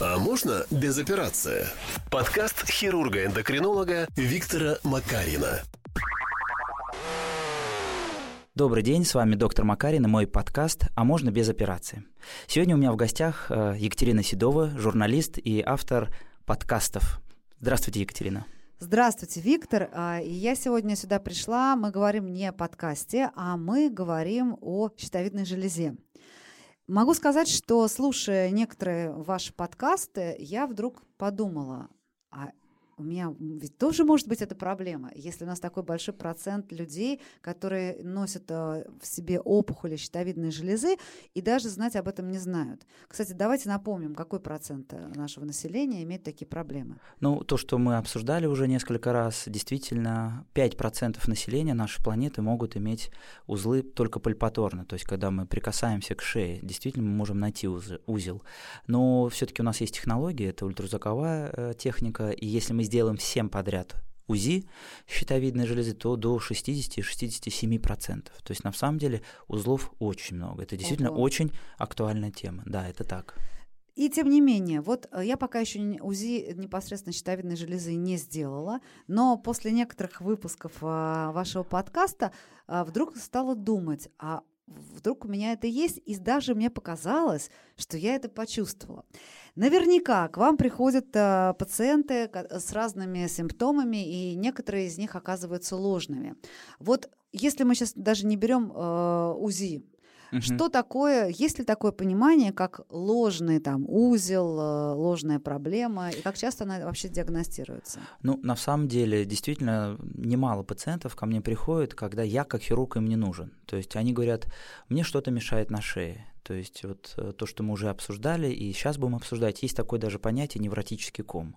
А можно без операции? Подкаст хирурга-эндокринолога Виктора Макарина. Добрый день, с вами доктор Макарин и мой подкаст «А можно без операции?». Сегодня у меня в гостях э, Екатерина Седова, журналист и автор подкастов. Здравствуйте, Екатерина. Здравствуйте, Виктор. А, и я сегодня сюда пришла. Мы говорим не о подкасте, а мы говорим о щитовидной железе. Могу сказать, что слушая некоторые ваши подкасты, я вдруг подумала, а у меня ведь тоже может быть эта проблема, если у нас такой большой процент людей, которые носят э, в себе опухоли щитовидной железы и даже знать об этом не знают. Кстати, давайте напомним, какой процент э, нашего населения имеет такие проблемы. Ну, то, что мы обсуждали уже несколько раз, действительно, 5% населения нашей планеты могут иметь узлы только пальпаторно, то есть когда мы прикасаемся к шее, действительно мы можем найти узел. Но все-таки у нас есть технология, это ультразвуковая э, техника, и если мы сделаем всем подряд УЗИ щитовидной железы, то до 60-67%. То есть на самом деле узлов очень много. Это действительно Ого. очень актуальная тема. Да, это так. И тем не менее, вот э, я пока еще УЗИ непосредственно щитовидной железы не сделала, но после некоторых выпусков а, вашего подкаста а, вдруг стала думать, а вдруг у меня это есть, и даже мне показалось, что я это почувствовала. Наверняка к вам приходят э, пациенты с разными симптомами, и некоторые из них оказываются ложными. Вот если мы сейчас даже не берем э, УЗИ, Угу. Что такое, есть ли такое понимание, как ложный там узел, э, ложная проблема, и как часто она вообще диагностируется? Ну, на самом деле, действительно, немало пациентов ко мне приходят, когда я как хирург им не нужен. То есть они говорят, мне что-то мешает на шее, то есть вот э, то, что мы уже обсуждали, и сейчас будем обсуждать, есть такое даже понятие невротический ком.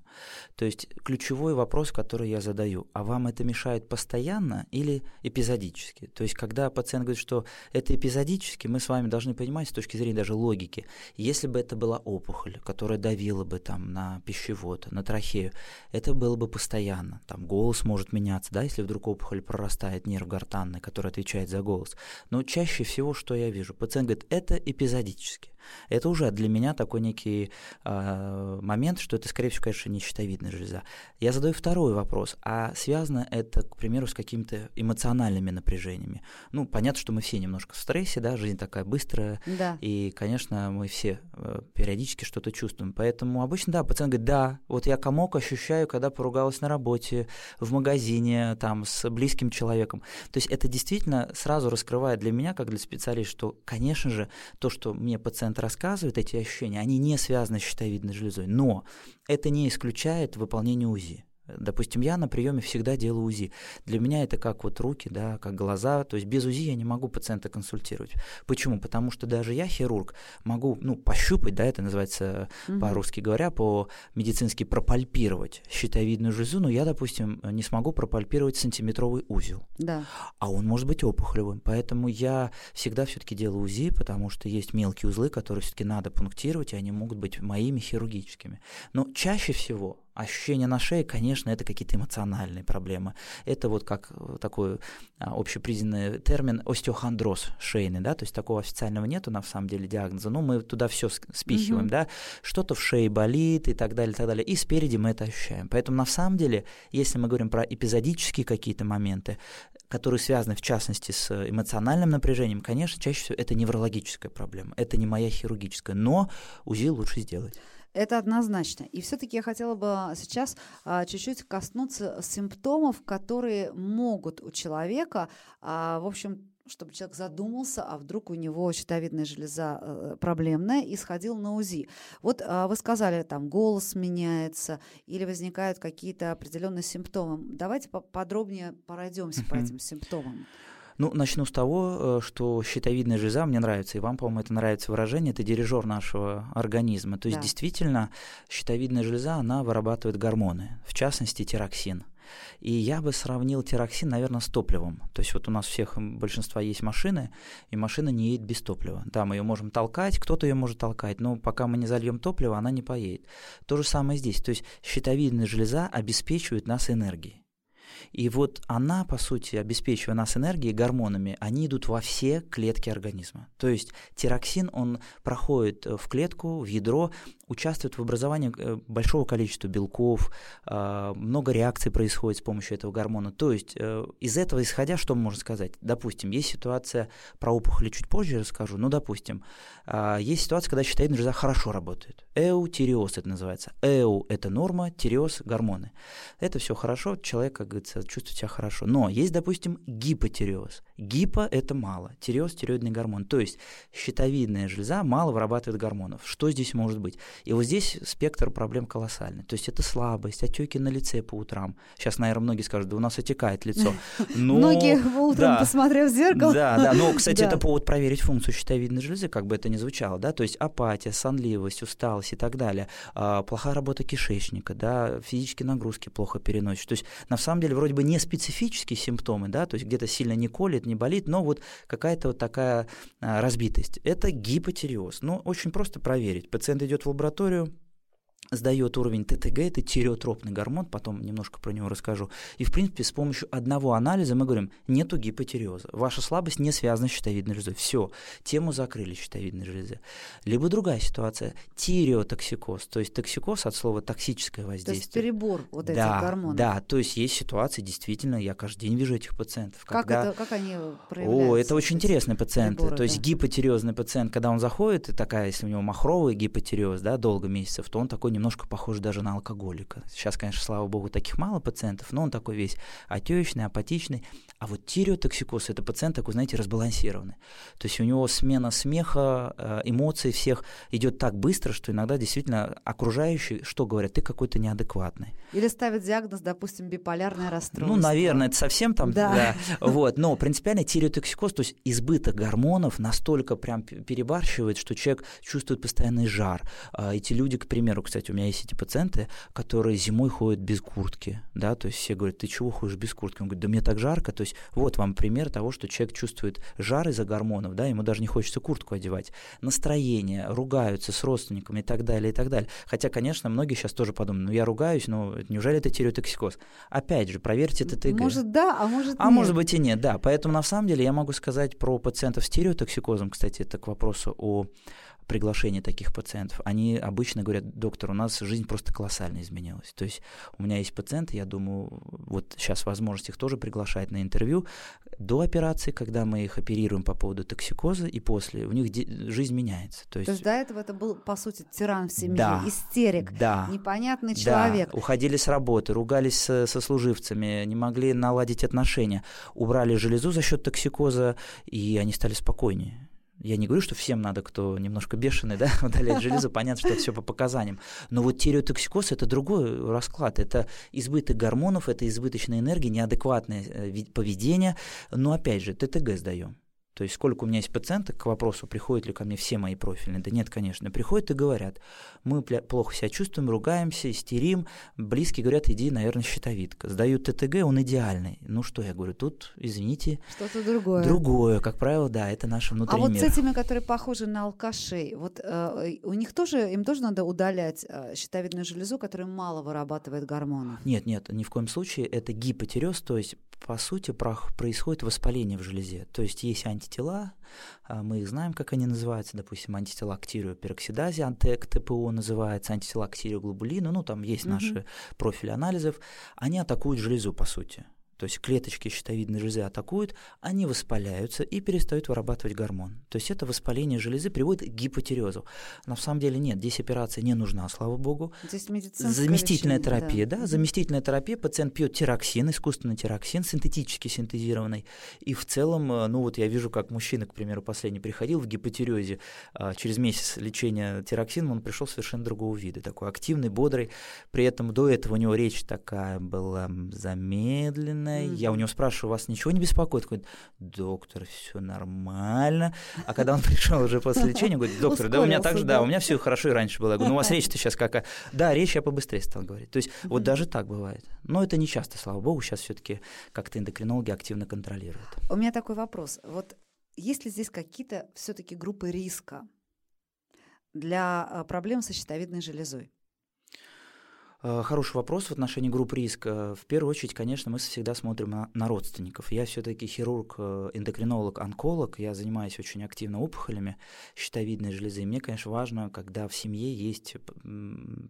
То есть ключевой вопрос, который я задаю, а вам это мешает постоянно или эпизодически? То есть когда пациент говорит, что это эпизодически, мы с вами должны понимать с точки зрения даже логики, если бы это была опухоль, которая давила бы там на пищевод, на трахею, это было бы постоянно. Там голос может меняться, да, если вдруг опухоль прорастает, нерв гортанный, который отвечает за голос. Но чаще всего, что я вижу, пациент говорит, это эпизодически. Это уже для меня такой некий э, момент, что это, скорее всего, конечно, не щитовидная железа. Я задаю второй вопрос, а связано это, к примеру, с какими-то эмоциональными напряжениями? Ну, понятно, что мы все немножко в стрессе, да, жизнь такая быстрая, да. и, конечно, мы все э, периодически что-то чувствуем. Поэтому обычно, да, пациент говорит, да, вот я комок ощущаю, когда поругалась на работе, в магазине, там, с близким человеком. То есть это действительно сразу раскрывает для меня, как для специалиста, что, конечно же, то, то, что мне пациент рассказывает, эти ощущения, они не связаны с щитовидной железой, но это не исключает выполнение УЗИ. Допустим, я на приеме всегда делаю УЗИ. Для меня это как вот руки, да, как глаза. То есть без УЗИ я не могу пациента консультировать. Почему? Потому что даже я, хирург, могу ну, пощупать, да, это называется угу. по-русски говоря, по-медицински пропальпировать щитовидную железу, но я, допустим, не смогу пропальпировать сантиметровый узел. Да. А он может быть опухолевым. Поэтому я всегда все-таки делаю УЗИ, потому что есть мелкие узлы, которые все-таки надо пунктировать, и они могут быть моими хирургическими. Но чаще всего ощущения на шее, конечно, это какие-то эмоциональные проблемы. Это вот как э, такой а, общепризнанный термин остеохондроз шейный, да, то есть такого официального нету на самом деле диагноза, но мы туда все спихиваем, угу. да, что-то в шее болит и так далее, и так далее, и спереди мы это ощущаем. Поэтому на самом деле, если мы говорим про эпизодические какие-то моменты, которые связаны в частности с эмоциональным напряжением, конечно, чаще всего это неврологическая проблема, это не моя хирургическая, но УЗИ лучше сделать. Это однозначно. И все-таки я хотела бы сейчас а, чуть-чуть коснуться симптомов, которые могут у человека, а, в общем, чтобы человек задумался, а вдруг у него щитовидная железа э, проблемная, и сходил на УЗИ. Вот а, вы сказали, там голос меняется или возникают какие-то определенные симптомы. Давайте подробнее пройдемся по этим симптомам. Ну, начну с того, э, что щитовидная железа мне нравится, и вам, по-моему, это нравится выражение, это дирижер нашего организма. То есть, да. действительно, щитовидная железа, она вырабатывает гормоны, в частности, тироксин. И я бы сравнил тироксин, наверное, с топливом. То есть вот у нас у всех большинства есть машины, и машина не едет без топлива. Да, мы ее можем толкать, кто-то ее может толкать, но пока мы не зальем топливо, она не поедет. То же самое здесь. То есть щитовидная железа обеспечивает нас энергией. И вот она, по сути, обеспечивая нас энергией, гормонами, они идут во все клетки организма. То есть тироксин, он проходит в клетку, в ядро, участвует в образовании э, большого количества белков, а, много реакций происходит с помощью этого гормона. То есть э, из этого исходя, что можно сказать? Допустим, есть ситуация, про опухоли чуть позже расскажу, но, допустим, есть ситуация, когда щитовидная железа хорошо работает. Эутиреоз это называется. Эу – это норма, тиреоз – гормоны. Это все хорошо, человек, как говорится, чувствует себя хорошо. Но есть, допустим, гипотиреоз. Гипо – это мало, тиреоз – тиреоидный гормон. То есть щитовидная железа мало вырабатывает гормонов. Что здесь может быть? И вот здесь спектр проблем колоссальный. То есть это слабость, отеки на лице по утрам. Сейчас, наверное, многие скажут, да у нас отекает лицо. Но, Многие утром, посмотрев в зеркало. Да, да. Но, кстати, это повод проверить функцию щитовидной железы, как бы это ни звучало. Да? То есть апатия, сонливость, усталость и так далее. А, плохая работа кишечника, да, физические нагрузки плохо переносишь. То есть на самом деле вроде бы не специфические симптомы, да, то есть где-то сильно не колет, не болит, но вот какая-то вот такая а, разбитость. Это гипотиреоз. Ну, очень просто проверить. Пациент идет в лабораторию, лабораторию сдает уровень ТТГ, это тиреотропный гормон, потом немножко про него расскажу. И, в принципе, с помощью одного анализа мы говорим, нету гипотиреоза. Ваша слабость не связана с щитовидной железой. Все, тему закрыли щитовидной железы. Либо другая ситуация, тиреотоксикоз, то есть токсикоз от слова токсическое воздействие. То есть перебор вот да, этих гормонов. Да, то есть есть ситуации, действительно, я каждый день вижу этих пациентов. Как, когда... это, как они проявляются? О, это очень интересные пациенты. Переборы, то есть да. гипотиреозный пациент, когда он заходит, и такая, если у него махровый гипотиреоз, да, долго месяцев, то он такой немножко похож даже на алкоголика. Сейчас, конечно, слава богу, таких мало пациентов, но он такой весь отечный, апатичный. А вот тиреотоксикоз – это пациент такой, знаете, разбалансированный. То есть у него смена смеха, э, эмоций всех идет так быстро, что иногда действительно окружающие, что говорят, ты какой-то неадекватный. Или ставят диагноз, допустим, биполярное расстройство. Ну, наверное, это совсем там, Да. да. Вот, но принципиально тиреотоксикоз, то есть избыток гормонов настолько прям перебарщивает, что человек чувствует постоянный жар. А Эти люди, к примеру, кстати, у меня есть эти пациенты, которые зимой ходят без куртки, да, то есть все говорят, ты чего ходишь без куртки? Он говорит, да мне так жарко, то есть вот вам пример того, что человек чувствует жар из-за гормонов, да, ему даже не хочется куртку одевать. Настроение, ругаются с родственниками и так далее, и так далее. Хотя, конечно, многие сейчас тоже подумают, ну я ругаюсь, но неужели это тиреотоксикоз? Опять же, проверьте ТТГ. Может, да, а может, А нет. может быть и нет, да. Поэтому на самом деле я могу сказать про пациентов с стереотоксикозом, кстати, это к вопросу о приглашении таких пациентов. Они обычно говорят, доктор, у нас жизнь просто колоссально изменилась. То есть у меня есть пациенты, я думаю, вот сейчас возможность их тоже приглашать на интервью. До операции, когда мы их оперируем по поводу токсикоза, и после, у них жизнь меняется. То есть, То есть до этого это был, по сути, тиран в семье, Да. истерик, да, непонятный Да, человек. уходили с работы, ругались со, со служивцами, не могли наладить отношения, убрали железу за счет токсикоза, и они стали спокойнее. Я не говорю, что всем надо, кто немножко бешеный, да, удалять железо, понятно, что это все по показаниям. Но вот тиреотоксикоз – это другой расклад. Это избыток гормонов, это избыточная энергия, неадекватное э, поведение. Но опять же, ТТГ сдаем. То есть сколько у меня есть пациенток к вопросу, приходят ли ко мне все мои профильные? Да нет, конечно. Приходят и говорят, мы плохо себя чувствуем, ругаемся, истерим. Близкие говорят, иди, наверное, щитовидка. Сдают ТТГ, он идеальный. Ну что, я говорю, тут, извините, Что-то другое. другое. Как правило, да, это наш А внутренний вот мир. с этими, которые похожи на алкашей, вот э, у них тоже, им тоже надо удалять э, щитовидную железу, которая мало вырабатывает гормонов. Нет, нет, ни в коем случае. Это гипотиреоз, то есть, по сути, происходит воспаление в железе. То есть есть антитела, а, мы их знаем, как они называются, допустим, антитела к тиреопероксидазе, антек ТПО называется, антитела к тиреоглобулину, ну, там есть Мгм. наши профили анализов, они атакуют железу, по сути. То есть клеточки щитовидной железы атакуют, они воспаляются и перестают вырабатывать гормон. То есть это воспаление железы приводит к гипотиреозу. На самом деле нет, здесь операция не нужна, слава богу. Здесь Заместительная лечение, терапия, да, Мгм. заместительная терапия, пациент пьет тироксин, искусственный тироксин, синтетически синтезированный. И в целом, э, ну вот я вижу, как мужчина, к примеру, последний приходил в гипотиреозе, а, через месяц лечения тироксином он пришел совершенно другого вида, такой активный, бодрый. При этом до этого у него речь такая была м, замедленная. Я у него спрашиваю, вас ничего не беспокоит? Он говорит, доктор, все нормально. А когда он пришел уже после лечения, говорит, доктор, да у меня так же, да, у меня все хорошо и раньше было. Я говорю, ну у вас речь-то сейчас какая? Да, речь я побыстрее стал говорить. То есть вот даже так бывает. Но это не часто, слава богу, сейчас все-таки как-то эндокринологи активно контролируют. У меня такой вопрос. Вот есть ли здесь какие-то все-таки группы риска для а, проблем со щитовидной железой? Э, хороший вопрос в отношении групп риска. В первую очередь, конечно, мы всегда смотрим на, на родственников. Я все-таки хирург, э, эндокринолог, онколог. Я занимаюсь очень активно опухолями щитовидной железы. Мне, конечно, важно, когда в семье есть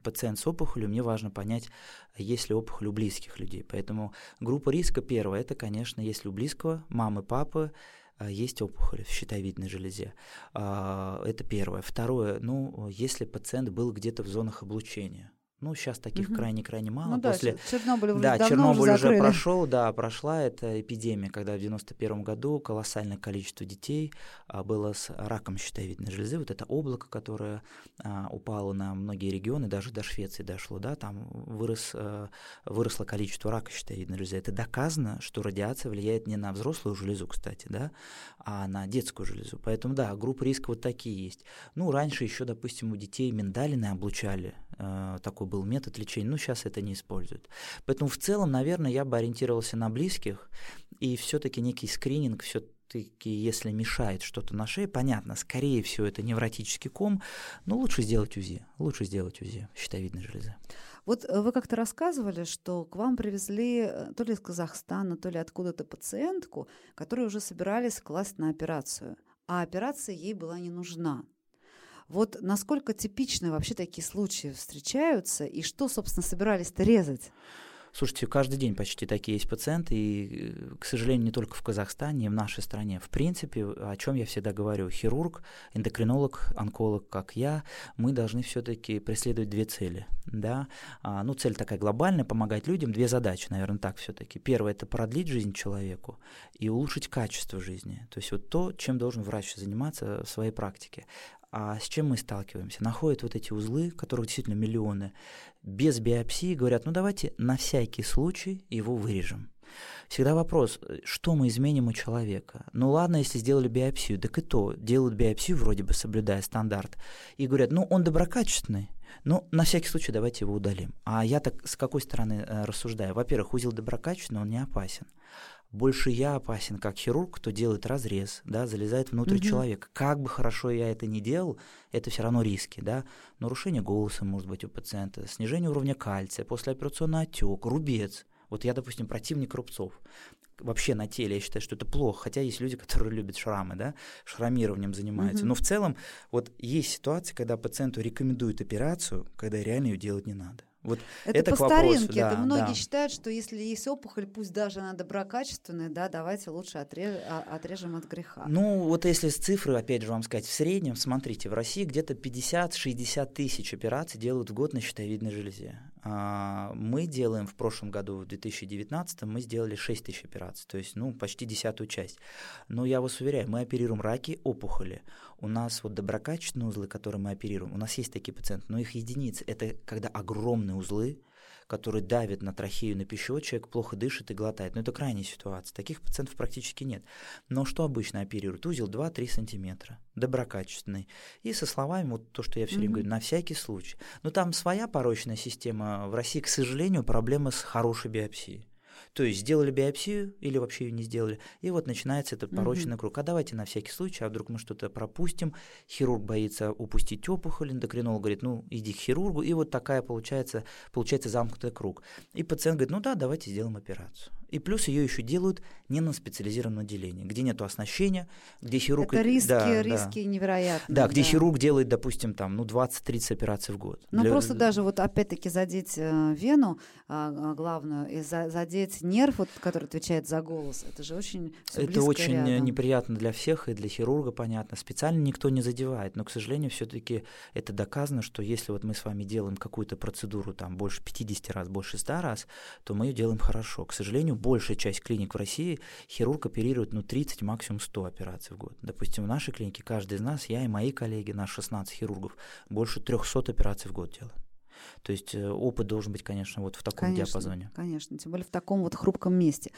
пациент с опухолью, мне важно понять, есть ли опухоль у близких людей. Поэтому группа риска первая, это, конечно, если у близкого мамы, папы, э, есть опухоль в щитовидной железе. А, это первое. Второе, ну, если пациент был где-то в зонах облучения, ну, сейчас таких крайне-крайне мало. Ну, да, После... Чернобыль уже да, давно Чернобыль уже, уже прошел, да, прошла эта эпидемия, когда в 91 году колоссальное количество детей а, было с раком щитовидной железы. Вот это облако, которое а, упало на многие регионы, даже до Швеции дошло, да, там вырос, а, выросло количество рака щитовидной железы. Это доказано, что радиация влияет не на взрослую железу, кстати, да, а на детскую железу. Поэтому, да, группы риска вот такие есть. Ну, раньше еще, допустим, у детей миндалины облучали, а, такой был метод лечения, но сейчас это не используют. Поэтому в целом, наверное, я бы ориентировался на близких, и все-таки некий скрининг все-таки, если мешает что-то на шее, понятно, скорее всего, это невротический ком, но лучше сделать УЗИ, лучше сделать УЗИ щитовидной железы. Вот э, вы как-то рассказывали, что к вам привезли э, то ли из Казахстана, то ли откуда-то пациентку, которую уже собирались класть на операцию, а операция ей была не нужна. Вот насколько типичны вообще такие случаи встречаются, и что, собственно, собирались-то резать? Слушайте, каждый день почти такие есть пациенты, и, к сожалению, не только в Казахстане, и в нашей стране. В принципе, о чем я всегда говорю, хирург, эндокринолог, онколог, как я, мы должны все-таки преследовать две цели. Да? А, ну, цель такая глобальная, помогать людям, две задачи, наверное, так все-таки. Первое – это продлить жизнь человеку и улучшить качество жизни. То есть вот то, чем должен врач заниматься в своей практике. А с чем мы сталкиваемся? Находят вот эти узлы, которых действительно миллионы, без биопсии, говорят, ну давайте на всякий случай его вырежем. Всегда вопрос, что мы изменим у человека? Ну ладно, если сделали биопсию, так и то, делают биопсию, вроде бы соблюдая стандарт, и говорят, ну он доброкачественный, ну, на всякий случай давайте его удалим. А я так с какой стороны э, рассуждаю? Во-первых, узел доброкачественный, он не опасен больше я опасен как хирург, кто делает разрез, да, залезает внутрь угу. человека. Как бы хорошо я это ни делал, это все равно риски, да. Нарушение голоса может быть у пациента, снижение уровня кальция, послеоперационный отек, рубец. Вот я, допустим, противник рубцов. Вообще на теле я считаю, что это плохо, хотя есть люди, которые любят шрамы, да, шрамированием занимаются. Угу. Но в целом вот есть ситуации, когда пациенту рекомендуют операцию, когда реально ее делать не надо. Вот это, это по старинке. Да, это многие да. считают, что если есть опухоль, пусть даже она доброкачественная, да, давайте лучше отреж, а, отрежем от греха. Ну, вот если с цифры, опять же, вам сказать, в среднем, смотрите, в России где-то 50-60 тысяч операций делают в год на щитовидной железе. А, мы делаем в прошлом году, в 2019, мы сделали 6 тысяч операций, то есть, ну, почти десятую часть. Но я вас уверяю, мы оперируем раки, опухоли. У нас вот доброкачественные узлы, которые мы оперируем, у нас есть такие пациенты, но их единицы. Это когда огромные узлы, которые давят на трахею, на пищевод, плохо дышит и глотает. Но это крайняя ситуация. Таких пациентов практически нет. Но что обычно оперируют? Узел 2-3 сантиметра, доброкачественный. И со словами, вот то, что я все время mm-hmm. говорю, на всякий случай. Но там своя порочная система. В России, к сожалению, проблема с хорошей биопсией. То есть сделали биопсию или вообще ее не сделали, и вот начинается этот порочный угу. круг. А давайте на всякий случай, а вдруг мы что-то пропустим, хирург боится упустить опухоль, эндокринолог говорит, ну иди к хирургу, и вот такая получается, получается замкнутый круг. И пациент говорит, ну да, давайте сделаем операцию. И плюс ее еще делают не на специализированном отделении, где нет оснащения, где хирург... Это риски, да, риски да. невероятные. Да, где да. хирург делает, допустим, там, ну, 20-30 операций в год. Ну, Для... просто даже вот опять-таки задеть э, вену э, главную и за, задеть нерв, вот, который отвечает за голос, это же очень Это очень рядом. неприятно для всех, и для хирурга, понятно. Специально никто не задевает, но, к сожалению, все-таки это доказано, что если вот мы с вами делаем какую-то процедуру там больше 50 раз, больше 100 раз, то мы ее делаем хорошо. К сожалению, большая часть клиник в России хирург оперирует ну, 30, максимум 100 операций в год. Допустим, в нашей клинике каждый из нас, я и мои коллеги, наши 16 хирургов, больше 300 операций в год делаем. То есть э, опыт должен быть, конечно, вот в таком конечно, диапазоне. Конечно, тем более в таком вот хрупком месте.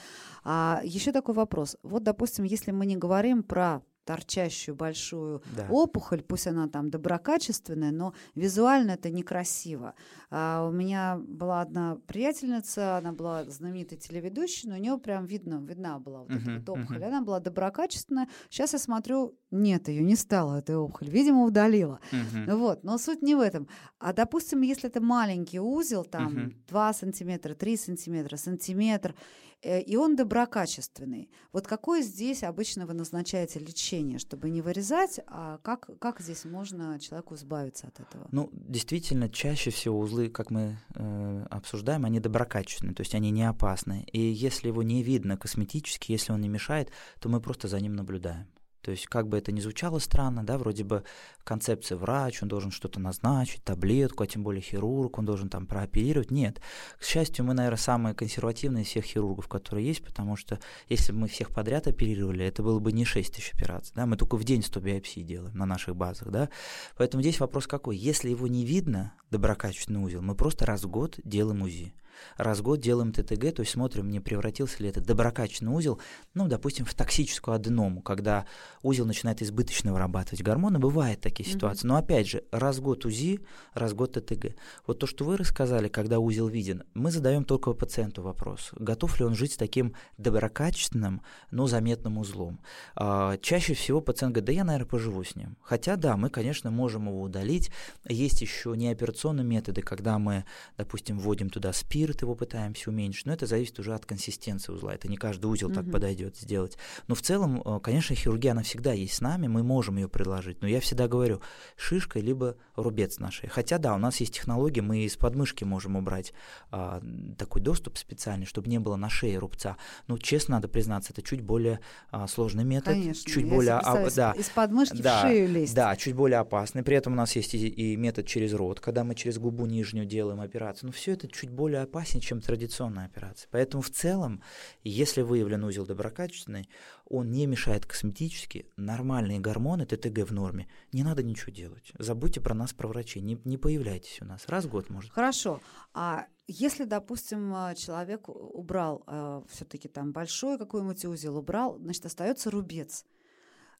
А еще такой вопрос. Вот, допустим, если мы не говорим про торчащую большую Да. опухоль, пусть она там доброкачественная, но визуально это некрасиво. А у меня была одна приятельница, она была знаменитой телеведущей, но у нее прям видно, видна была вот эта Мгм, вот опухоль. мгм. Она была доброкачественная. Сейчас я смотрю, нет, ее не стало, этой опухоль. Видимо, удалила. Мгм. Вот, но суть не в этом. А допустим, если это маленький узел, там Мгм. 2 сантиметра, 3 сантиметра, сантиметр, и он доброкачественный. Вот какое здесь обычно вы назначаете лечение, чтобы не вырезать, а как, как здесь можно человеку избавиться от этого? Ну, действительно, чаще всего узлы, как мы э, обсуждаем, они доброкачественные, то есть они не опасны. И если его не видно косметически, если он не мешает, то мы просто за ним наблюдаем. То есть, как бы это ни звучало странно, да, вроде бы концепция врач, он должен что-то назначить, таблетку, а тем более хирург, он должен там прооперировать. Нет. К счастью, мы, наверное, самые консервативные из всех хирургов, которые есть, потому что если бы мы всех подряд оперировали, это было бы не 6 тысяч операций, да, мы только в день 100 биопсий делаем на наших базах, да. Поэтому здесь вопрос какой? Если его не видно, доброкачественный узел, мы просто раз в год делаем УЗИ раз в год делаем ТТГ, то есть смотрим, не превратился ли это доброкачественный узел, ну, допустим, в токсическую аденому, когда узел начинает избыточно вырабатывать гормоны, бывают такие Мгм. ситуации. Но опять же, раз в год УЗИ, раз в год ТТГ. Вот то, что вы рассказали, когда узел виден, мы задаем только пациенту вопрос, готов ли он жить с таким доброкачественным, но заметным узлом. А, чаще всего пациент говорит, да я, наверное, поживу с ним. Хотя, да, мы, конечно, можем его удалить. Есть еще неоперационные методы, когда мы, допустим, вводим туда спирт, его пытаемся уменьшить, но это зависит уже от консистенции узла. Это не каждый узел так Мгм. подойдет сделать. Но в целом, э, конечно, хирургия, она всегда есть с нами, мы можем ее предложить. Но я всегда говорю, шишка либо рубец нашей. Хотя, да, у нас есть технология, мы из подмышки можем убрать а, такой доступ специальный, чтобы не было на шее рубца. Но, честно, надо признаться, это чуть более а, сложный метод. Конечно. Чуть более... а, да, из подмышки да, в шею лезть. да, чуть более опасный. При этом у нас есть и, и метод через рот, когда мы через губу нижнюю делаем операцию. Но все это чуть более опаснее, чем традиционная операция. Поэтому в целом, если выявлен узел доброкачественный, он не мешает косметически, нормальные гормоны, ТТГ в норме, не надо ничего делать. Забудьте про нас, про врачей, не, не появляйтесь у нас. Раз в год может. Хорошо. А если, допустим, э, человек убрал все-таки там большой какой-нибудь узел, убрал, значит, остается рубец.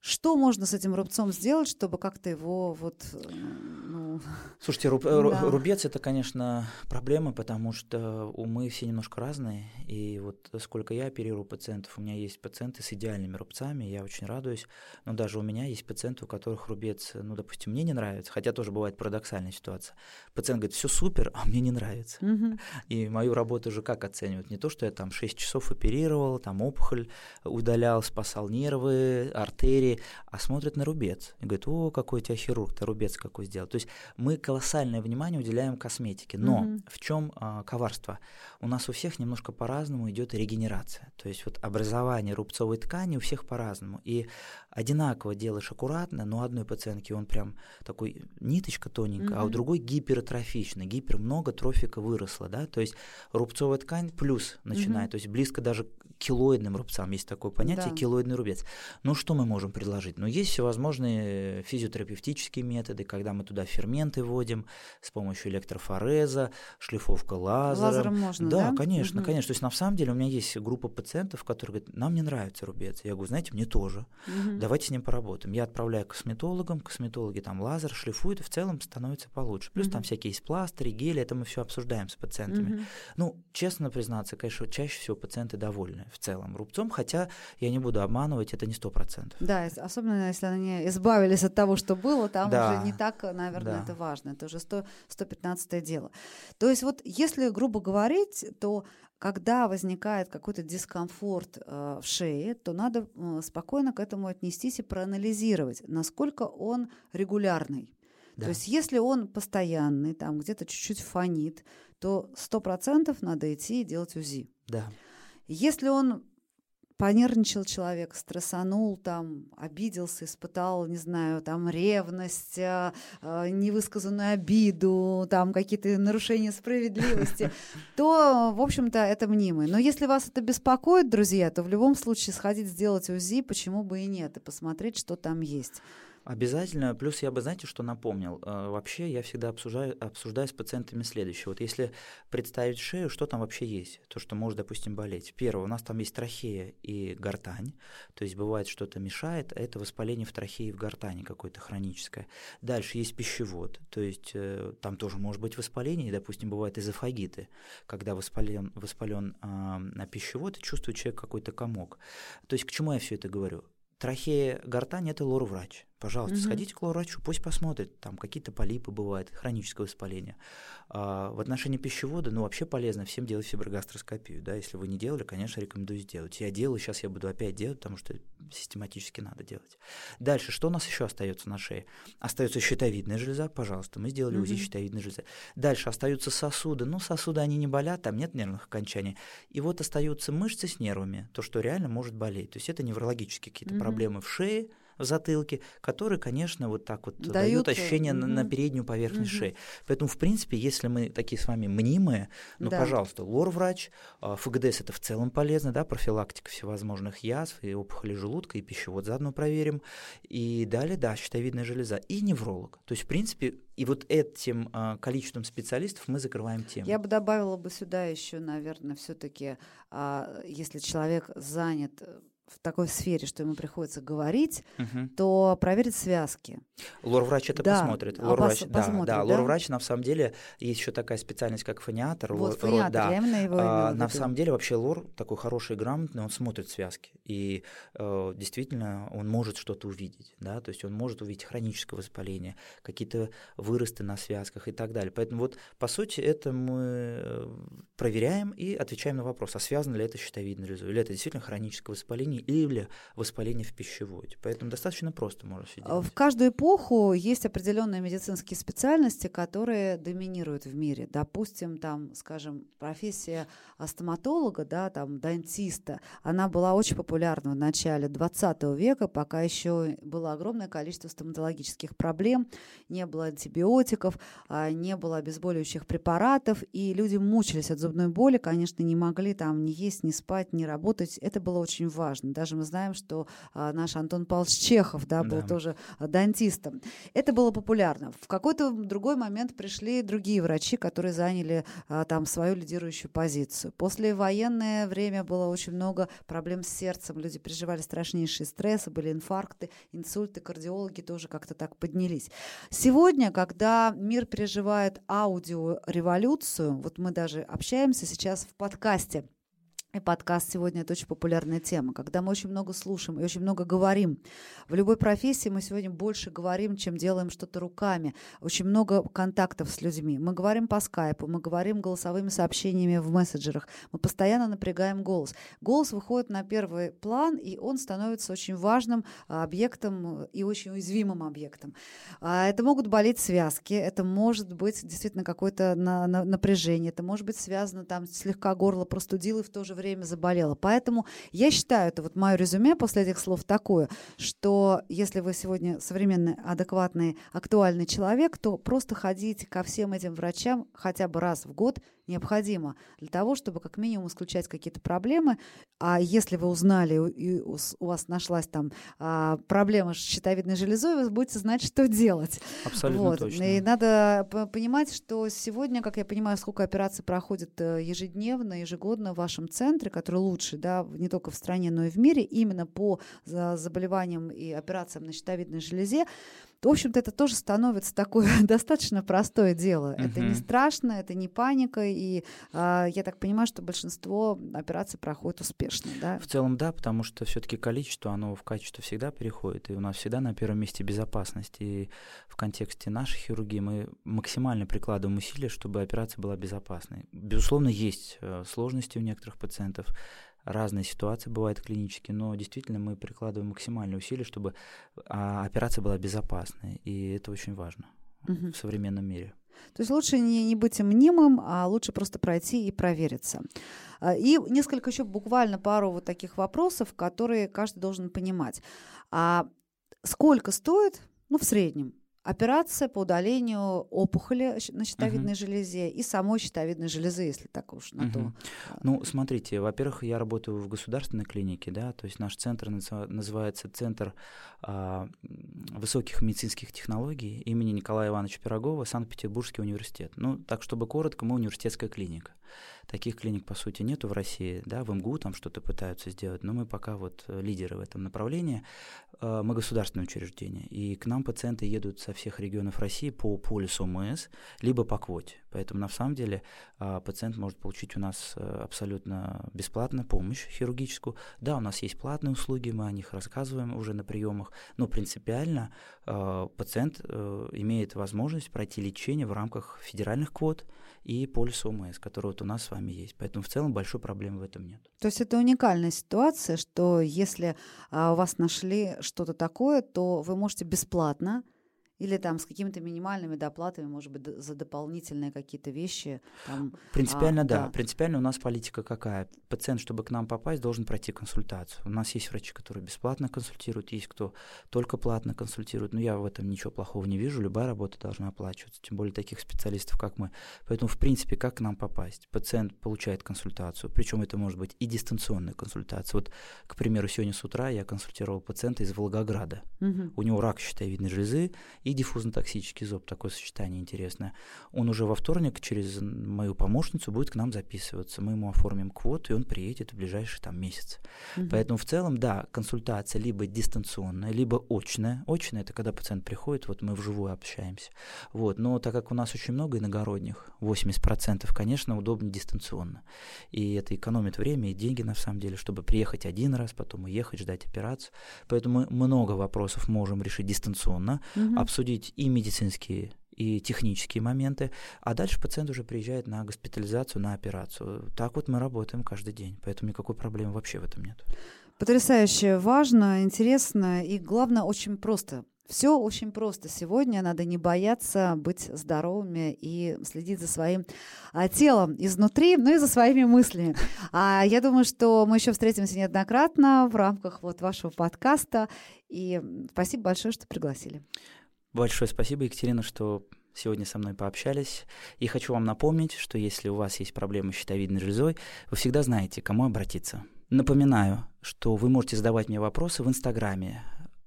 Что можно с этим рубцом сделать, чтобы как-то его вот, э, Слушайте, руб- э, Да. рубец это, конечно, проблема, потому что мы все немножко разные. И вот сколько я оперирую пациентов, у меня есть пациенты с идеальными рубцами, я очень радуюсь. Но даже у меня есть пациенты, у которых рубец, ну, допустим, мне не нравится, хотя тоже бывает парадоксальная ситуация. Пациент говорит, все супер, а мне не нравится. мгм. И мою работу уже как оценивают? Не то, что я там 6 часов оперировал, там опухоль удалял, спасал нервы, артерии, а смотрят на рубец. И говорят, о, какой у тебя хирург, ты рубец какой сделал. То есть мы колоссальное внимание уделяем косметике. Но Мгм. в чем коварство? У нас у всех немножко по-разному идет регенерация. То есть вот образование рубцовой ткани у всех по-разному. И одинаково делаешь аккуратно, но у одной пациентки он прям такой ниточка тоненькая, а у другой гипертрофичный, гипер много трофика выросло, да, то есть рубцовая ткань плюс начинает, Мгм. то есть близко даже к килоидным рубцам, есть такое понятие, Да. килоидный рубец. Ну, что мы можем предложить? Ну, есть всевозможные физиотерапевтические методы, когда мы туда ферменты вводим с помощью электрофореза, шлифовка лазером. Лазером можно, да? Да, конечно, Мгм. конечно. То есть на самом деле у меня есть группа пациентов, которые говорят, нам не нравится рубец. Я говорю, знаете, мне тоже. Мгм. Давайте с ним поработаем. Я отправляю к косметологам, косметологи там лазер шлифуют, и в целом становится получше. Плюс там Мгм. всякие есть пластыри, гели, это мы все обсуждаем с пациентами. Мгм. Ну, честно признаться, конечно, чаще всего пациенты довольны в целом рубцом, хотя я не буду обманывать, это не сто процентов. Да, особенно если они избавились от того, что было, там Да. уже не так, наверное, Да. это важно. Это уже 100, 115 дело. То есть вот если грубо говорить, то когда возникает какой-то дискомфорт э, в шее, то надо э, спокойно к этому отнестись и проанализировать, насколько он регулярный. Да. То есть если он постоянный, там где-то чуть-чуть фонит, то 100% надо идти и делать УЗИ. Да. Если он понервничал человек, стрессанул, там, обиделся, испытал, не знаю, там, ревность, а, а, невысказанную обиду, там, какие-то нарушения справедливости, то, в общем-то, это мнимый. Но если вас это беспокоит, друзья, то в любом случае сходить сделать УЗИ, почему бы и нет, и посмотреть, что там есть. Обязательно. Плюс я бы, знаете, что напомнил? Э, вообще я всегда обсуждаю, обсуждаю с пациентами следующее. Вот если представить шею, что там вообще есть? То, что может, допустим, болеть. Первое, у нас там есть трахея и гортань. То есть бывает что-то мешает, а это воспаление в трахее и в гортани какое-то хроническое. Дальше есть пищевод. То есть э, там тоже может быть воспаление. И, допустим, бывают эзофагиты, когда воспален, воспален э, пищевод чувствует человек какой-то комок. То есть к чему я все это говорю? Трахея, гортань – это лор-врач. Пожалуйста, угу. сходите к лор-врачу, пусть посмотрит, там какие-то полипы бывают, хроническое воспаление. А, в отношении пищевода, ну, вообще полезно всем делать фиброгастроскопию, да, если вы не делали, конечно, рекомендую сделать. Я делаю, сейчас я буду опять делать, потому что систематически надо делать. Дальше, что у нас еще остается на шее? Остается щитовидная железа, пожалуйста, мы сделали угу. УЗИ щитовидной железы. Дальше остаются сосуды, ну, сосуды, они не болят, там нет нервных окончаний. И вот остаются мышцы с нервами, то, что реально может болеть. То есть это неврологические какие-то угу. проблемы в шее, в затылке, которые, конечно, вот так вот дают, дают ощущение угу. на, на переднюю поверхность угу. шеи. Поэтому, в принципе, если мы такие с вами мнимые, ну, да. пожалуйста, лор-врач, а, ФГДС это в целом полезно, да, профилактика всевозможных язв и опухоли желудка, и пищевод заодно проверим. И далее, да, щитовидная железа и невролог. То есть, в принципе, и вот этим а, количеством специалистов мы закрываем тему. Я бы добавила бы сюда еще, наверное, все-таки, а, если человек занят э, в такой сфере, что ему приходится говорить, угу. то проверить связки. Лор-врач это да. посмотрит. А, Лор-врач, пос, да, посмотрит, да, да? Лор-врач, на самом деле, есть еще такая специальность, как фониатор. Вот, лор, фониатор, да. я именно его а, На самом деле, вообще лор такой хороший и грамотный, он смотрит связки. И э, действительно, он может что-то увидеть, да, то есть он может увидеть хроническое воспаление, какие-то выросты на связках и так далее. Поэтому вот, по сути, это мы э, проверяем и отвечаем на вопрос, а связано ли это с щитовидной железой, или это действительно хроническое воспаление, или воспаление в пищеводе. Поэтому достаточно просто можно все делать. В каждую эпоху есть определенные медицинские специальности, которые доминируют в мире. Допустим, там, скажем, профессия стоматолога, да, там, дантиста, она была очень популярна в начале 20 века, пока еще было огромное количество стоматологических проблем, не было антибиотиков, а, не было обезболивающих препаратов, и люди мучились от зубной боли, конечно, не могли там ни есть, ни спать, ни работать. Это было очень важно. Даже мы знаем, что а, наш Антон Павлович Чехов да, был да. тоже а, дантистом. Это было популярно. В какой-то другой момент пришли другие врачи, которые заняли а, там свою лидирующую позицию. После военное время было очень много проблем с сердцем. Люди переживали страшнейшие стрессы, были инфаркты, инсульты, кардиологи тоже как-то так поднялись. Сегодня, когда мир переживает аудиореволюцию, вот мы даже общаемся сейчас в подкасте и подкаст сегодня это очень популярная тема, когда мы очень много слушаем и очень много говорим. В любой профессии мы сегодня больше говорим, чем делаем что-то руками. Очень много контактов с людьми. Мы говорим по скайпу, мы говорим голосовыми сообщениями в мессенджерах. Мы постоянно напрягаем голос. Голос выходит на первый план, и он становится очень важным а, объектом и очень уязвимым объектом. А, это могут болеть связки, это может быть действительно какое-то напряжение, это может быть связано там слегка горло простудило и в то же заболела. Поэтому я считаю, это вот мое резюме после этих слов такое, что если вы сегодня современный, адекватный, актуальный человек, то просто ходите ко всем этим врачам хотя бы раз в год необходимо для того, чтобы как минимум исключать какие-то проблемы. А если вы узнали, и у вас нашлась там а, проблема с щитовидной железой, вы будете знать, что делать. Абсолютно вот. точно. И надо понимать, что сегодня, как я понимаю, сколько операций проходит э, ежедневно, ежегодно в вашем центре, который лучший, да, не только в стране, но и в мире, именно по заболеваниям и операциям на щитовидной железе, то, в общем-то, это тоже становится такое достаточно простое дело. Uh-huh. Это не страшно, это не паника, и э, я так понимаю, что большинство операций проходит успешно, да? В целом, да, потому что все-таки количество, оно в качество всегда переходит, и у нас всегда на первом месте безопасность. И в контексте нашей хирургии мы максимально прикладываем усилия, чтобы операция была безопасной. Безусловно, есть э, сложности у некоторых пациентов, разные ситуации бывают клинические, но действительно мы прикладываем максимальные усилия, чтобы а, операция была безопасной, и это очень важно угу. в современном мире. То есть лучше не, не быть мнимым, а лучше просто пройти и провериться. А, и несколько еще буквально пару вот таких вопросов, которые каждый должен понимать. А сколько стоит, ну, в среднем, операция по удалению опухоли на щитовидной угу. железе и самой щитовидной железы, если так уж на угу. то. Ну, смотрите, во-первых, я работаю в государственной клинике, да, то есть наш центр называется Центр а, высоких медицинских технологий имени Николая Ивановича Пирогова, Санкт-Петербургский университет. Ну, так, чтобы коротко, мы университетская клиника. Таких клиник, по сути, нету в России, да, в МГУ там что-то пытаются сделать, но мы пока вот э, лидеры в этом направлении. Э, мы государственное учреждение, и к нам пациенты едут со всех регионов России по полису ОМС, либо по квоте. Поэтому, на самом деле, э, пациент может получить у нас абсолютно бесплатно помощь хирургическую. Да, у нас есть платные услуги, мы о них рассказываем уже на приемах, но принципиально пациент имеет возможность пройти лечение в рамках федеральных квот и полиса ОМС, который вот у нас с вами есть. Поэтому в целом большой проблемы в этом нет. То есть это уникальная ситуация, что если а, у вас нашли что-то такое, то вы можете бесплатно или там с какими-то минимальными доплатами, может быть, за дополнительные какие-то вещи. Там, Принципиально, а, да. да. Принципиально у нас политика какая? Пациент, чтобы к нам попасть, должен пройти консультацию. У нас есть врачи, которые бесплатно консультируют, есть кто только платно консультирует. Но я в этом ничего плохого не вижу. Любая работа должна оплачиваться, тем более таких специалистов, как мы. Поэтому, в принципе, как к нам попасть? Пациент получает консультацию, причем это может быть и дистанционная консультация. Вот, к примеру, сегодня с утра я консультировал пациента из Волгограда. Угу. У него рак щитовидной железы, и диффузно-токсический зоб, такое сочетание интересное. Он уже во вторник через мою помощницу будет к нам записываться. Мы ему оформим квоту, и он приедет в ближайший там месяц. Угу. Поэтому в целом, да, консультация либо дистанционная, либо очная. Очная – это когда пациент приходит, вот мы вживую общаемся. Вот. Но так как у нас очень много иногородних, 80%, конечно, удобнее дистанционно. И это экономит время и деньги, на самом деле, чтобы приехать один раз, потом уехать, ждать операцию. Поэтому мы много вопросов можем решить дистанционно, угу обсудить и медицинские, и технические моменты, а дальше пациент уже приезжает на госпитализацию, на операцию. Так вот мы работаем каждый день, поэтому никакой проблемы вообще в этом нет. Потрясающе важно, интересно и, главное, очень просто. Все очень просто. Сегодня надо не бояться быть здоровыми и следить за своим а, телом изнутри, ну и за своими мыслями. А я думаю, что мы еще встретимся неоднократно в рамках вот вашего подкаста. И спасибо большое, что пригласили. Большое спасибо, Екатерина, что сегодня со мной пообщались. И хочу вам напомнить, что если у вас есть проблемы с щитовидной железой, вы всегда знаете, к кому обратиться. Напоминаю, что вы можете задавать мне вопросы в Инстаграме.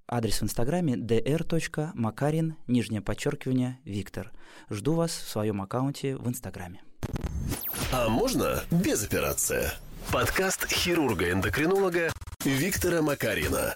Адрес в Инстаграме dr.makarin, нижнее подчеркивание, Виктор. Жду вас в своем аккаунте в Инстаграме. А можно без операции? Подкаст хирурга-эндокринолога Виктора Макарина.